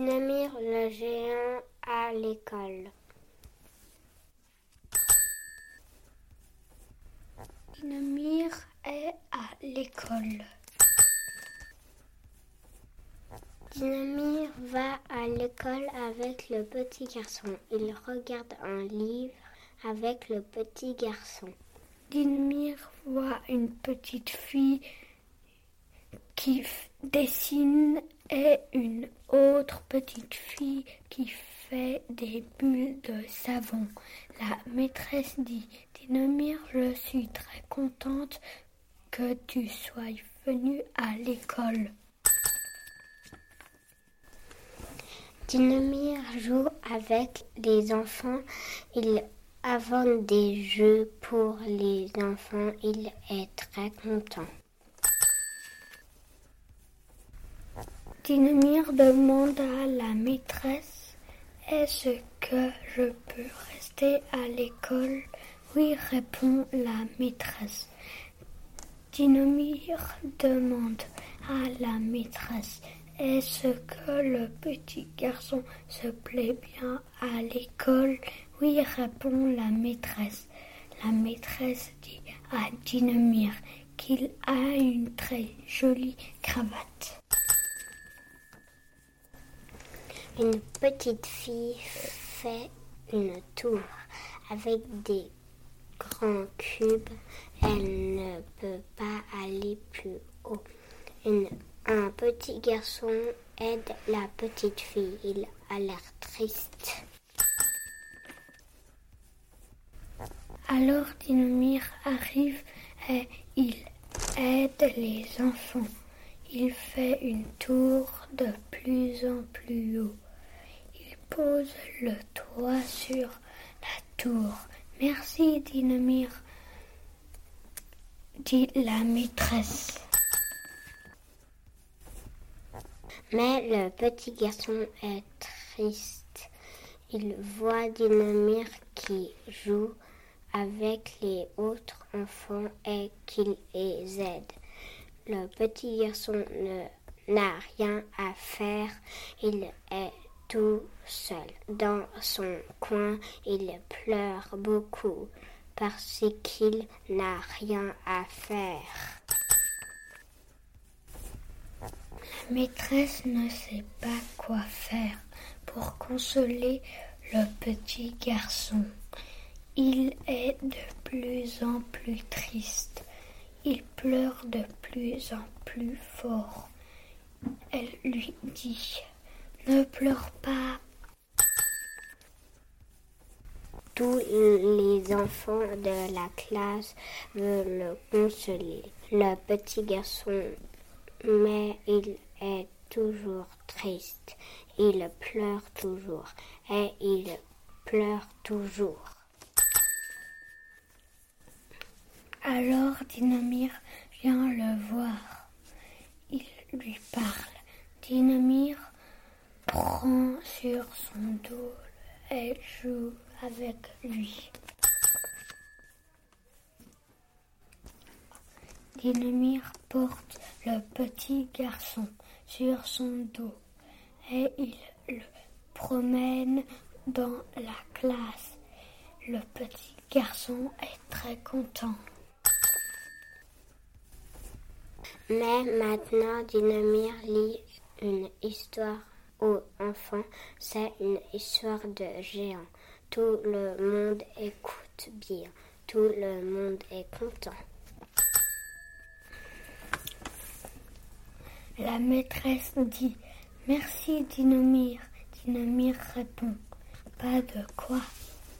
Dynamir le géant à l'école. Dynamir est à l'école. Dynamir va à l'école avec le petit garçon. Il regarde un livre avec le petit garçon. Dynamir voit une petite fille qui dessine et une autre petite fille qui fait des bulles de savon. La maîtresse dit Dynamir, je suis très contente que tu sois venu à l'école. Dynamir joue avec les enfants. Il invente des jeux pour les enfants. Il est très content. Dynamir demande à la maîtresse Est-ce que je peux rester à l'école? Oui, répond la maîtresse. Dynamir demande à la maîtresse Est-ce que le petit garçon se plaît bien à l'école? Oui, répond la maîtresse. La maîtresse dit à Dynamir qu'il a une très jolie cravate. Une petite fille fait une tour avec des grands cubes. Elle ne peut pas aller plus haut. un petit garçon aide la petite fille. Il a l'air triste. Alors Dynamir arrive et il aide les enfants. Il fait une tour de plus en plus haut pose le toit sur la tour. Merci, Dynamir, dit la maîtresse. Mais le petit garçon est triste. Il voit Dynamir qui joue avec les autres enfants et qu'il les aide. Le petit garçon n'a rien à faire. Il est tout seul. Dans son coin, il pleure beaucoup parce qu'il n'a rien à faire. La maîtresse ne sait pas quoi faire pour consoler le petit garçon. Il est de plus en plus triste. Il pleure de plus en plus fort. Elle lui dit ne pleure pas. Tous les enfants de la classe veulent le consoler. Le petit garçon, mais il est toujours triste. Il pleure toujours et il pleure toujours. Alors Dynamir vient le voir. Il lui parle. Dynamir prend sur son dos et joue avec lui. Dynamir porte le petit garçon sur son dos et il le promène dans la classe. Le petit garçon est très content. Mais maintenant, Dynamir lit une histoire aux enfants, c'est une histoire de géant. Tout le monde écoute bien, tout le monde est content. La maîtresse dit Merci Dinomir. Dinomir répond Pas de quoi.